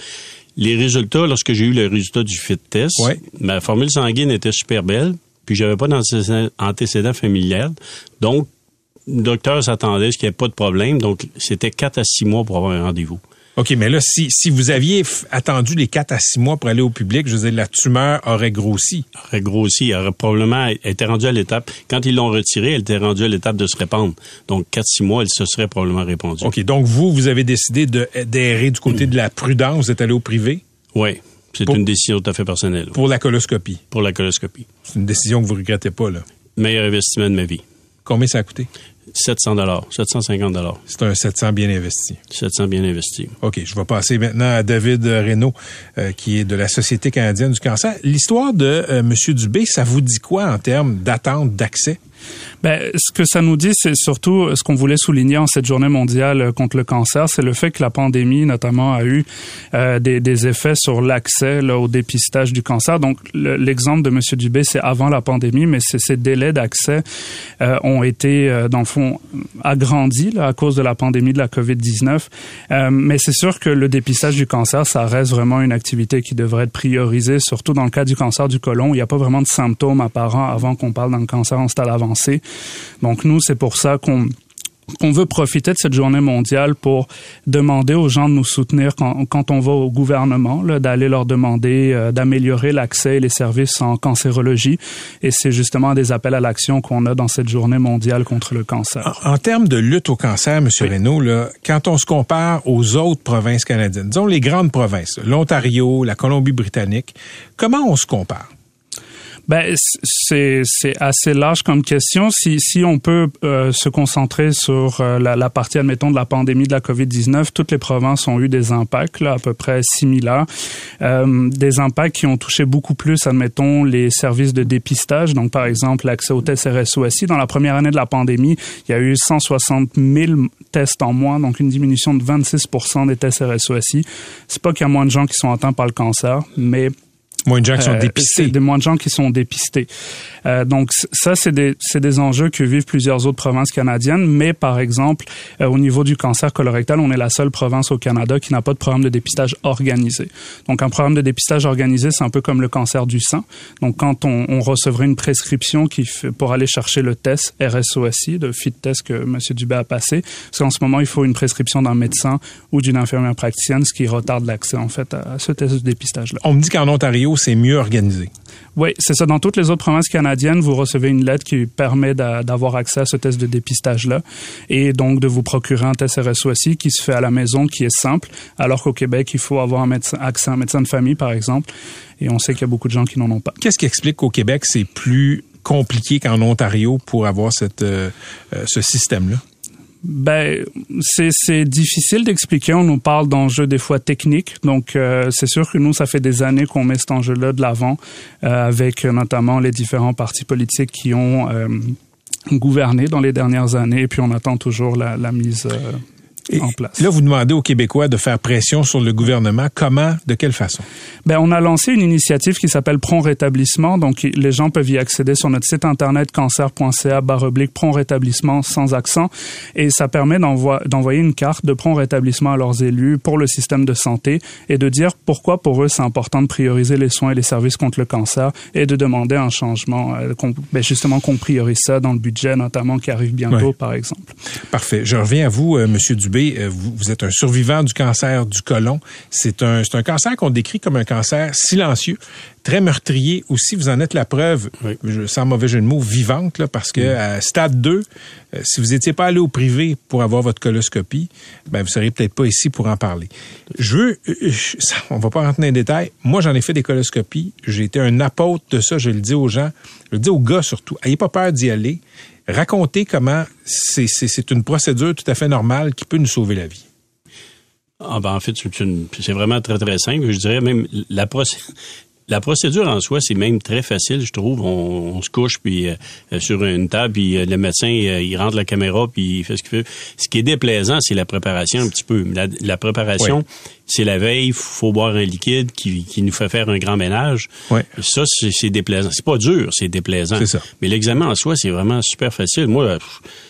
les résultats, lorsque j'ai eu le résultat du fit test, Ouais. ma formule sanguine était super belle, puis j'avais pas d'antécédent antécédent familial. Donc, le docteur s'attendait à ce qu'il n'y ait pas de problème. Donc, c'était 4 à 6 mois pour avoir un rendez-vous. OK, mais là, si, si vous aviez attendu les 4 à 6 mois pour aller au public, je veux dire, la tumeur aurait grossi. Aurait grossi, aurait probablement était rendue à l'étape. Quand ils l'ont retirée, elle était rendue à l'étape de se répandre. Donc, 4-6 mois, elle se serait probablement répandue. OK, donc vous, vous avez décidé de- d'errer du côté de la prudence, vous êtes allé au privé? Oui, c'est une décision tout à fait personnelle pour la coloscopie? pour la coloscopie. C'est une décision que vous regrettez pas, là. Meilleur investissement de ma vie. Combien ça a coûté? 700 dollars, 750 dollars, C'est un 700 bien investi. 700 bien investi. OK, je vais passer maintenant à David Reynaud, euh, qui est de la Société canadienne du cancer. L'histoire de euh, M. Dubé, ça vous dit quoi en termes d'attente, d'accès? Ben, ce que ça nous dit, c'est surtout ce qu'on voulait souligner en cette journée mondiale contre le cancer, c'est le fait que la pandémie, notamment, a eu euh, des, effets sur l'accès au dépistage du cancer. Donc, le- l'exemple de M. Dubé, c'est avant la pandémie, mais ces délais d'accès euh, ont été, euh, dans le fond, agrandis là, à cause de la pandémie de la COVID-19. Euh, mais c'est sûr que le dépistage du cancer, ça reste vraiment une activité qui devrait être priorisée, surtout dans le cas du cancer du côlon. Il n'y a pas vraiment de symptômes apparents avant qu'on parle d'un cancer en stade avancé. Donc nous, c'est pour ça qu'on veut profiter de cette journée mondiale pour demander aux gens de nous soutenir quand, quand on va au gouvernement, d'aller leur demander euh, d'améliorer l'accès et les services en cancérologie. Et c'est justement des appels à l'action qu'on a dans cette journée mondiale contre le cancer. En, en termes de lutte au cancer, M. Reynaud, là, quand on se compare aux autres provinces canadiennes, disons les grandes provinces, l'Ontario, la Colombie-Britannique, comment on se compare? Ben, c'est c'est assez large comme question. Si si on peut euh, se concentrer sur euh, la, la partie admettons de la pandémie de la Covid-19, toutes les provinces ont eu des impacts là à peu près similaires, euh, des impacts qui ont touché beaucoup plus admettons les services de dépistage. Donc par exemple l'accès aux tests RSOSI dans la première année de la pandémie, il y a eu 160 000 tests en moins, donc une diminution de 26% des tests RSOSI. C'est pas qu'il y a moins de gens qui sont atteints par le cancer, mais Moins de gens qui sont euh, dépistés. c'est des moins de gens qui sont dépistés. Euh, donc ça, c'est des, c'est des enjeux que vivent plusieurs autres provinces canadiennes. Mais par exemple, euh, au niveau du cancer colorectal, on est la seule province au Canada qui n'a pas de programme de dépistage organisé. Donc un programme de dépistage organisé, c'est un peu comme le cancer du sein. Donc quand on, on recevrait une prescription qui fait, pour aller chercher le test RSOSI, le fit test que M. Dubé a passé, parce qu'en ce moment, il faut une prescription d'un médecin ou d'une infirmière praticienne, ce qui retarde l'accès en fait à, à ce test de dépistage-là. On me dit qu'en Ontario, c'est mieux organisé. Oui, c'est ça. Dans toutes les autres provinces canadiennes, vous recevez une lettre qui permet d'a- d'avoir accès à ce test de dépistage-là et donc de vous procurer un test RSOSI qui se fait à la maison, qui est simple, alors qu'au Québec, il faut avoir un médecin, accès à un médecin de famille, par exemple, et on sait qu'il y a beaucoup de gens qui n'en ont pas. Qu'est-ce qui explique qu'au Québec, c'est plus compliqué qu'en Ontario pour avoir cette, euh, euh, ce système-là? Ben, c'est difficile d'expliquer. On nous parle d'enjeux des fois techniques. Donc, euh, c'est sûr que nous, ça fait des années qu'on met cet enjeu-là de l'avant, euh, avec notamment les différents partis politiques qui ont euh, gouverné dans les dernières années. Et puis, on attend toujours la, la mise euh, Et en place. Là, vous demandez aux Québécois de faire pression sur le gouvernement. Comment? De quelle façon? Ben, on a lancé une initiative qui s'appelle Prompt Rétablissement. Donc, les gens peuvent y accéder sur notre site internet cancer.ca baroblique Prompt Rétablissement sans accent. Et ça permet d'envoyer une carte de prompt rétablissement à leurs élus pour le système de santé et de dire pourquoi pour eux c'est important de prioriser les soins et les services contre le cancer et de demander un changement, euh, ben, justement qu'on priorise ça dans le budget notamment qui arrive bientôt Ouais. par exemple. Parfait. Je reviens à vous, euh, Monsieur Dubé. Euh, vous, vous êtes un survivant du cancer du côlon. C'est un, cancer qu'on décrit comme un cancer silencieux, très meurtrier aussi. Vous en êtes la preuve, Oui. je, sans mauvais jeu de mots, vivante, là, parce que à stade 2, euh, si vous n'étiez pas allé au privé pour avoir votre coloscopie, ben, vous seriez peut-être pas ici pour en parler. Je veux, euh, je- ça, on va pas rentrer dans les détails. Moi, j'en ai fait des coloscopies. J'ai été un apôtre de ça. Je le dis aux gens. Je le dis aux gars surtout. Ayez pas peur d'y aller. Racontez comment c'est, c'est, c'est une procédure tout à fait normale qui peut nous sauver la vie. Ah ben en fait, c'est vraiment très, très simple. Je dirais même la procé- La procédure en soi, c'est même très facile, je trouve. On, on se couche puis euh, euh, sur une table, puis euh, le médecin, euh, il rentre la caméra, puis il fait ce qu'il fait. Ce qui est déplaisant, c'est la préparation un petit peu. La, la préparation, Oui. C'est la veille, faut boire un liquide qui, qui nous fait faire un grand ménage. Ça, c'est déplaisant. C'est pas dur, c'est déplaisant. Ça. Mais l'examen en soi, c'est vraiment super facile. Moi,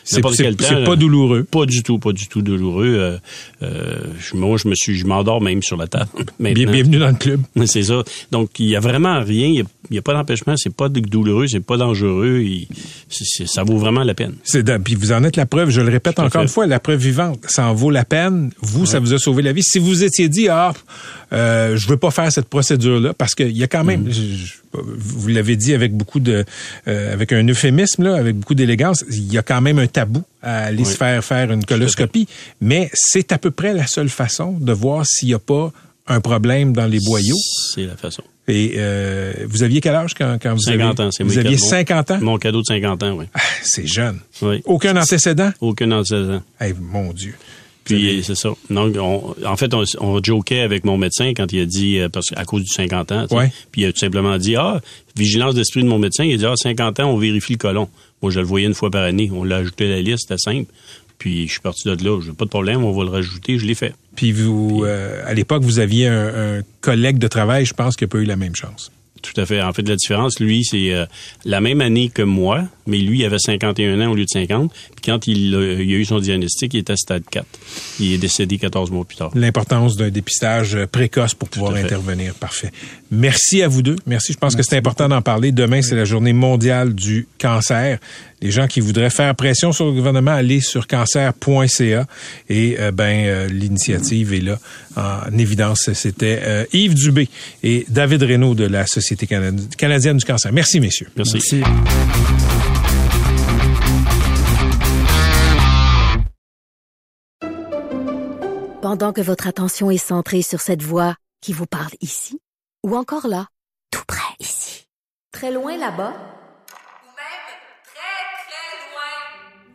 C'est pas douloureux. pas du tout, pas du tout douloureux. Euh, euh, moi, je me suis, je m'endors même sur la table. Bien- bienvenue dans le club. C'est ça. Donc, il y a vraiment rien. Il y a- il n'y a, pas d'empêchement. C'est pas douloureux. C'est pas dangereux. Ça vaut vraiment la peine. Puis vous en êtes la preuve, je le répète encore une fois, la preuve vivante. Ça en vaut la peine. Vous, ça vous a sauvé la vie. Si vous étiez dit, ah, euh, je veux pas faire cette procédure-là, parce qu'il y a quand même, je- je- vous l'avez dit avec beaucoup de, euh, avec un euphémisme, là, avec beaucoup d'élégance, il y a quand même un tabou à aller Oui. se faire faire une coloscopie. Mais c'est à peu près la seule façon de voir s'il n'y a pas un problème dans les boyaux. C'est la façon. Et euh, vous aviez quel âge quand, quand vous 50 avez... ans. C'est Vous mon aviez cadeau. 50 ans? Mon cadeau de 50 ans, oui. Ah, c'est jeune. oui. Aucun antécédent? Aucun antécédent. Eh, mon Dieu. Puis c'est ça. Donc, on- en fait, on, on jokait avec mon médecin quand il a dit, euh, parce qu'à cause du 50 ans. Ouais. puis il a tout simplement dit, ah, vigilance d'esprit de mon médecin, il a dit, ah, 50 ans, on vérifie le colon. Moi, je le voyais une fois par année. On l'a ajouté à la liste, c'était simple. Puis je suis parti de là, j'ai pas de problème, on va le rajouter, je l'ai fait. Puis vous, euh, à l'époque, vous aviez un, un collègue de travail, je pense, qui n'a pas eu la même chance. Tout à fait. En fait, la différence, lui, c'est euh, la même année que moi, mais lui, il avait 51 ans au lieu de 50. Puis quand il, a- il a eu son diagnostic, il était à stade 4. Il est décédé 14 mois plus tard. L'importance d'un dépistage euh, précoce pour pouvoir intervenir. Parfait. Merci à vous deux. Merci. Je pense que c'est important d'en parler. Demain, c'est la journée mondiale du cancer. Les gens qui voudraient faire pression sur le gouvernement, allez sur cancer.ca et euh, ben euh, l'initiative est là en évidence. C'était euh, Yves Dubé et David Reynaud de la Société canadi- canadienne du cancer. Merci, messieurs. Merci. Pendant que votre attention est centrée sur cette voix qui vous parle ici, ou encore là, tout près ici, très loin là-bas, Ou même très, très loin.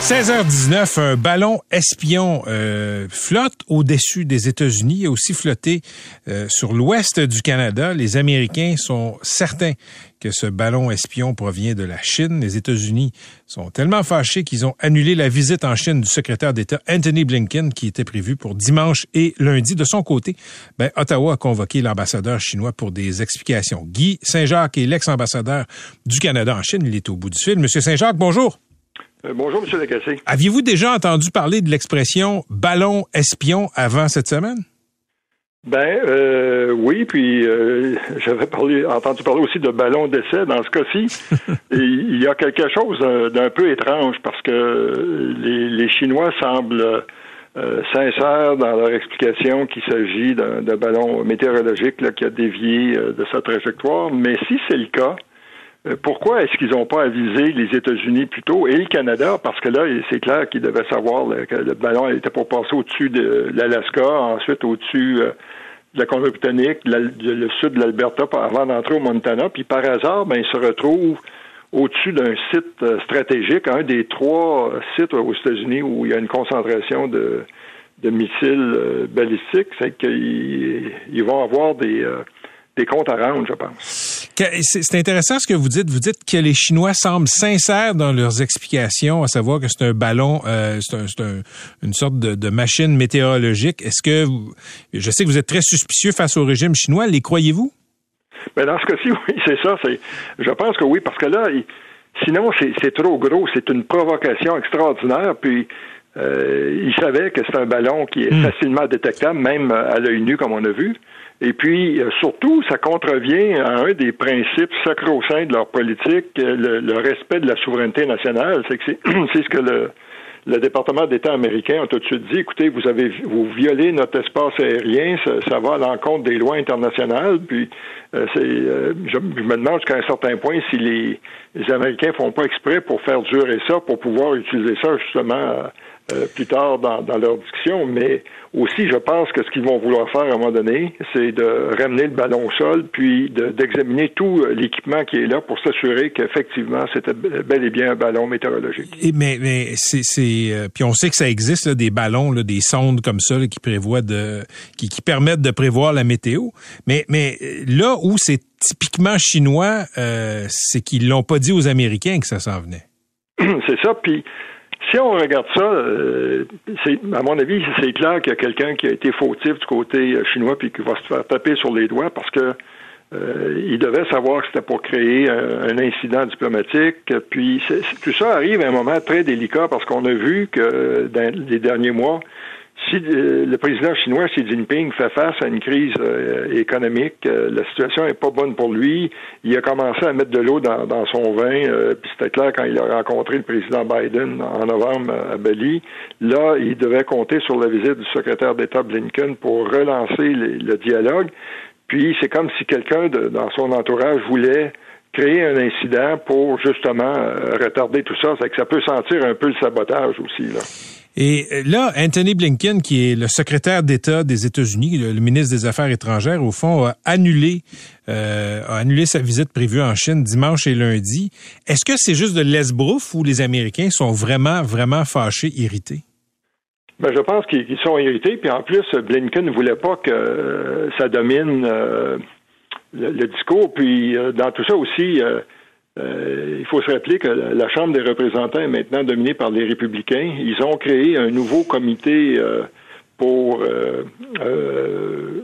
16h19, un ballon espion euh, flotte au-dessus des États-Unis et aussi flotté euh, sur l'ouest du Canada. Les Américains sont certains que ce ballon espion provient de la Chine. Les États-Unis sont tellement fâchés qu'ils ont annulé la visite en Chine du secrétaire d'État Anthony Blinken qui était prévue pour dimanche et lundi. De son côté, ben, Ottawa a convoqué l'ambassadeur chinois pour des explications. Guy Saint-Jacques est l'ex-ambassadeur du Canada en Chine. Il est au bout du fil. Monsieur Saint-Jacques, bonjour. Euh, bonjour, M. Lagacé. Aviez-vous déjà entendu parler de l'expression ballon espion avant cette semaine? Ben euh, oui, puis euh, j'avais parlé, entendu parler aussi de ballon d'essai dans ce cas-ci. Il y a quelque chose euh, d'un peu étrange parce que les, les Chinois semblent euh, sincères dans leur explication qu'il s'agit d'un ballon météorologique là, qui a dévié de sa trajectoire. Mais si c'est le cas, pourquoi est-ce qu'ils n'ont pas avisé les États-Unis plus tôt et le Canada? Parce que là, c'est clair qu'ils devaient savoir que le ballon était pour passer au-dessus de l'Alaska, ensuite au-dessus euh, de la Colombie-Britannique, le sud de l'Alberta, avant d'entrer au Montana. Puis par hasard, ben, ils se retrouvent au-dessus d'un site euh, stratégique, un des trois euh, sites aux États-Unis où il y a une concentration de, missiles euh, balistiques. C'est qu'ils ils vont avoir des, euh, des comptes à rendre, je pense. C'est intéressant ce que vous dites. Vous dites que les Chinois semblent sincères dans leurs explications, à savoir que c'est un ballon, euh, c'est un- une sorte de, de machine météorologique. Est-ce que vous- je sais que vous êtes très suspicieux face au régime chinois. Les croyez-vous? Ben dans ce cas-ci, oui, c'est ça. Je pense que oui, parce que là, il- sinon, c'est, c'est trop gros. C'est une provocation extraordinaire. Puis, euh, il savait que c'est un ballon qui est facilement détectable, même à l'œil nu, comme on a vu. Et puis, euh, surtout, ça contrevient à un des principes sacro-saints de leur politique, euh, le, le respect de la souveraineté nationale. C'est ce que le, le département d'État américain a tout de suite dit, écoutez, vous avez vous violez notre espace aérien, ça, ça va à l'encontre des lois internationales. Puis euh, c'est, euh, je, je me demande jusqu'à un certain point si les, les Américains font pas exprès pour faire durer ça, pour pouvoir utiliser ça justement euh, plus tard dans, dans leur discussion. Mais aussi, je pense que ce qu'ils vont vouloir faire à un moment donné, c'est de ramener le ballon au sol, puis de- d'examiner tout euh, l'équipement qui est là pour s'assurer qu'effectivement, c'était bel et bien un ballon météorologique. Et- mais mais c'est euh, puis on sait que ça existe là, des ballons là, des sondes comme ça là, qui prévoient de qui, qui permettent de prévoir la météo mais mais euh, là où c'est typiquement chinois euh, c'est qu'ils l'ont pas dit aux américains que ça s'en venait c'est ça. Puis si on regarde ça, euh, c'est, à mon avis, c'est clair qu'il y a quelqu'un qui a été fautif du côté euh, chinois puis qui va se faire taper sur les doigts parce que euh, il devait savoir que c'était pour créer un, incident diplomatique. Puis c'est- tout ça arrive à un moment très délicat parce qu'on a vu que dans les derniers mois, si euh, le président chinois Xi Jinping fait face à une crise euh, économique, euh, la situation est pas bonne pour lui. Il a commencé à mettre de l'eau dans, dans son vin, euh, puis c'était clair quand il a rencontré le président Biden en novembre à Bali. Là, il devait compter sur la visite du secrétaire d'État Blinken pour relancer les- le dialogue. Puis c'est comme si quelqu'un dans son entourage voulait créer un incident pour justement euh, retarder tout ça. C'est que ça peut sentir un peu le sabotage aussi là. Et euh, là Anthony Blinken qui est le secrétaire d'État des États-Unis le, ministre des Affaires étrangères au fond a annulé euh, a annulé sa visite prévue en Chine dimanche et lundi est-ce que c'est juste de l'esbrouf ou les Américains sont vraiment vraiment fâchés irrités? Ben, je pense qu'ils sont irrités. Puis en plus, Blinken ne voulait pas que euh, ça domine le, discours. Puis dans tout ça aussi, il faut se rappeler que la Chambre des représentants est maintenant dominée par les républicains. Ils ont créé un nouveau comité euh, pour euh, euh,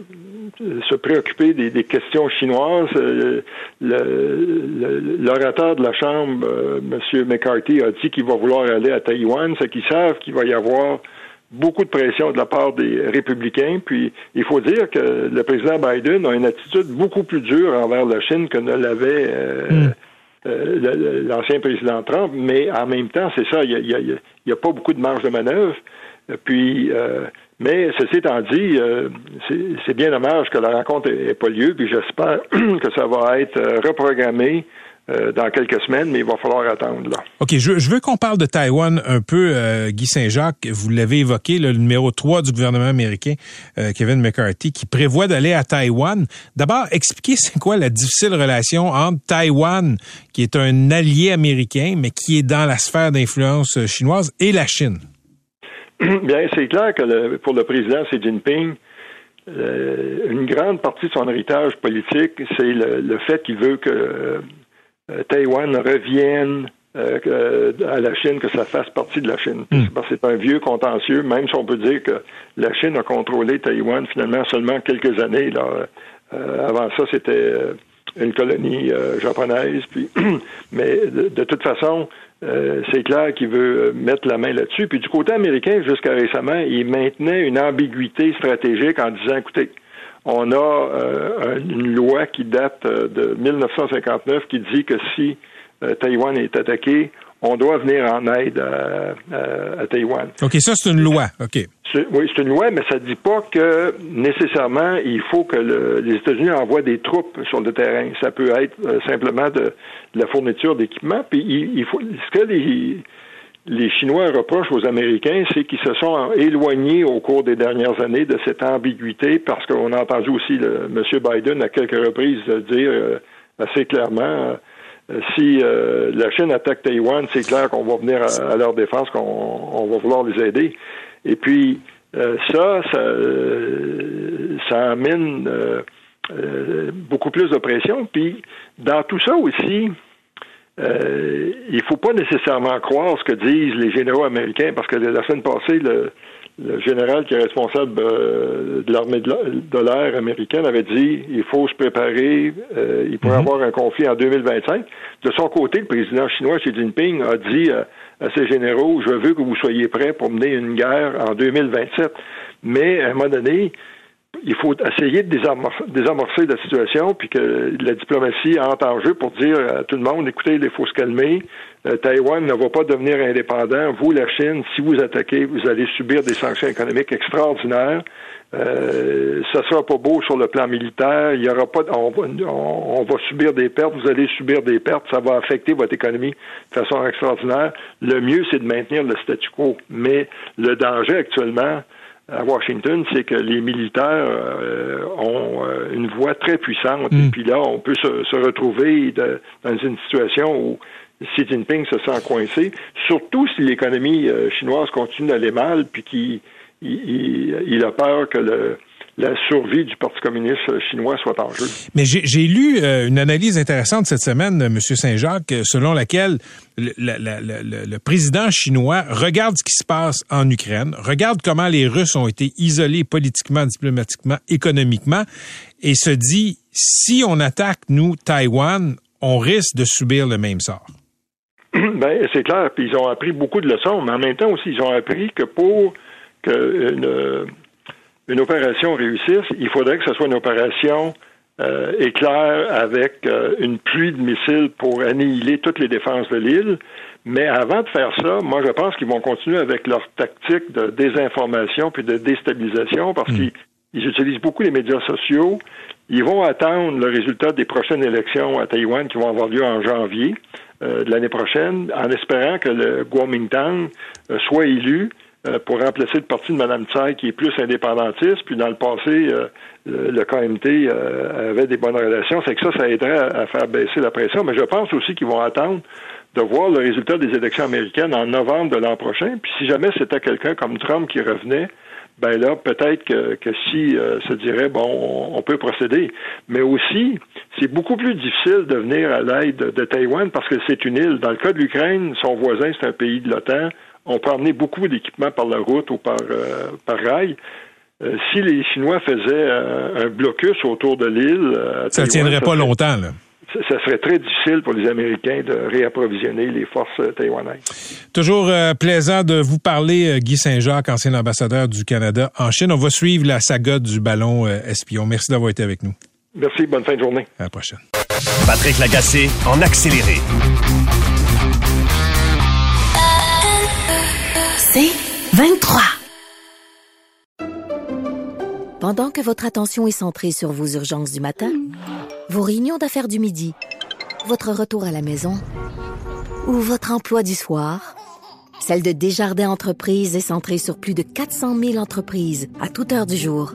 se préoccuper des, questions chinoises. Euh, L'orateur de la Chambre, euh, M. McCarthy, a dit qu'il va vouloir aller à Taïwan. C'est qu'ils savent qu'il va y avoir beaucoup de pression de la part des républicains. Puis il faut dire que le président Biden a une attitude beaucoup plus dure envers la Chine que ne l'avait euh, euh, l'ancien président Trump. Mais en même temps, c'est ça, il n'y a, a- a pas beaucoup de marge de manœuvre. Puis, euh, mais ceci étant dit, euh, c'est c'est bien dommage que la rencontre n'ait pas lieu. Puis j'espère que ça va être euh, reprogrammé euh, dans quelques semaines, mais il va falloir attendre là. OK, je, je veux qu'on parle de Taïwan un peu, euh, Guy Saint-Jacques. Vous l'avez évoqué, le numéro 3 du gouvernement américain, euh, Kevin McCarthy, qui prévoit d'aller à Taïwan. D'abord, expliquez c'est quoi la difficile relation entre Taïwan, qui est un allié américain, mais qui est dans la sphère d'influence chinoise, et la Chine? Bien, c'est clair que le- pour le président Xi Jinping, une grande partie de son héritage politique, c'est le, le fait qu'il veut que Taïwan revienne euh, que- à la Chine, que ça fasse partie de la Chine. Parce que c'est un vieux contentieux, même si on peut dire que la Chine a contrôlé Taïwan finalement seulement quelques années. Là. Euh, avant ça, c'était euh, une colonie euh, japonaise. Puis, mais de, de toute façon, euh, c'est clair qu'il veut euh, mettre la main là-dessus. Puis du côté américain, jusqu'à récemment, il maintenait une ambiguïté stratégique en disant, écoutez, on a euh, un- une loi qui date euh, de 1959 qui dit que si euh, Taïwan est attaqué, on doit venir en aide à, à- à Taïwan. OK, ça, c'est une loi. OK. Oui, c'est une loi, mais ça ne dit pas que nécessairement il faut que le- les États-Unis envoient des troupes sur le terrain. Ça peut être euh, simplement de, de la fourniture d'équipement. Puis il, il faut ce que les, les Chinois reprochent aux Américains, c'est qu'ils se sont éloignés au cours des dernières années de cette ambiguïté parce qu'on a entendu aussi le, M. Biden à quelques reprises dire euh, assez clairement euh, si euh, la Chine attaque Taïwan, c'est clair qu'on va venir à, leur défense, qu'on on va vouloir les aider. Et puis euh, ça, ça, euh, ça amène euh, euh, beaucoup plus de pression. Puis dans tout ça aussi, euh, il faut pas nécessairement croire ce que disent les généraux américains, parce que la semaine passée, le, le général qui est responsable euh, de l'armée de la- de l'air américaine avait dit il faut se préparer, euh, il pourrait y avoir un conflit en 2025. De son côté, le président chinois Xi Jinping a dit euh, à ses généraux je veux que vous soyez prêts pour mener une guerre en 2027. Mais à un moment donné, il faut essayer de désamorcer, la situation, puis que la diplomatie entre en jeu pour dire à tout le monde, écoutez, il faut se calmer. Euh, Taïwan ne va pas devenir indépendant. Vous, la Chine, si vous attaquez, vous allez subir des sanctions économiques extraordinaires. Euh, ça sera pas beau sur le plan militaire. Il y aura pas, on va, on, va subir des pertes. Vous allez subir des pertes. Ça va affecter votre économie de façon extraordinaire. Le mieux, c'est de maintenir le statu quo. Mais le danger actuellement, à Washington, c'est que les militaires euh, ont euh, une voix très puissante. Et puis là, on peut se, se retrouver de, dans une situation où Xi Jinping se sent coincé, surtout si l'économie euh, chinoise continue d'aller mal, puis qu'il il, il, a peur que le, la survie du Parti communiste chinois soit en jeu. Mais j'ai lu euh, une analyse intéressante cette semaine, M. Saint-Jacques, euh, selon laquelle le, le, le, le, président chinois regarde ce qui se passe en Ukraine, regarde comment les Russes ont été isolés politiquement, diplomatiquement, économiquement, et se dit, si on attaque, nous, Taïwan, on risque de subir le même sort. Ben, c'est clair, puis ils ont appris beaucoup de leçons, mais en même temps aussi, ils ont appris que pour qu'une une opération réussisse, il faudrait que ce soit une opération euh, éclair avec euh, une pluie de missiles pour annihiler toutes les défenses de l'île. Mais avant de faire ça, moi je pense qu'ils vont continuer avec leur tactique de désinformation puis de déstabilisation parce qu'ils utilisent beaucoup les médias sociaux. Ils vont attendre le résultat des prochaines élections à Taïwan qui vont avoir lieu en janvier euh, de l'année prochaine, en espérant que le Kuomintang euh, soit élu pour remplacer le parti de Mme Tsai qui est plus indépendantiste. Puis dans le passé, le KMT avait des bonnes relations. C'est que ça, ça aiderait à, faire baisser la pression. Mais je pense aussi qu'ils vont attendre de voir le résultat des élections américaines en novembre de l'an prochain. Puis si jamais c'était quelqu'un comme Trump qui revenait, ben là, peut-être que, que si euh, se dirait, bon, on, peut procéder. Mais aussi, c'est beaucoup plus difficile de venir à l'aide de, Taïwan parce que c'est une île. Dans le cas de l'Ukraine, son voisin, c'est un pays de l'OTAN. On peut emmener beaucoup d'équipements par la route ou par, euh, par rail. Euh, si les Chinois faisaient un blocus autour de l'île... ça ne tiendrait pas longtemps, là ça serait très difficile pour les Américains de réapprovisionner les forces euh, taïwanaises. Toujours euh, plaisant de vous parler, euh, Guy Saint-Jacques, ancien ambassadeur du Canada en Chine. On va suivre la saga du ballon espion. Merci d'avoir été avec nous. Merci, bonne fin de journée. À la prochaine. Patrick Lagacé en accéléré. C'est 23. Pendant que votre attention est centrée sur vos urgences du matin, vos réunions d'affaires du midi, votre retour à la maison ou votre emploi du soir, celle de Desjardins Entreprises est centrée sur plus de 400 000 entreprises à toute heure du jour.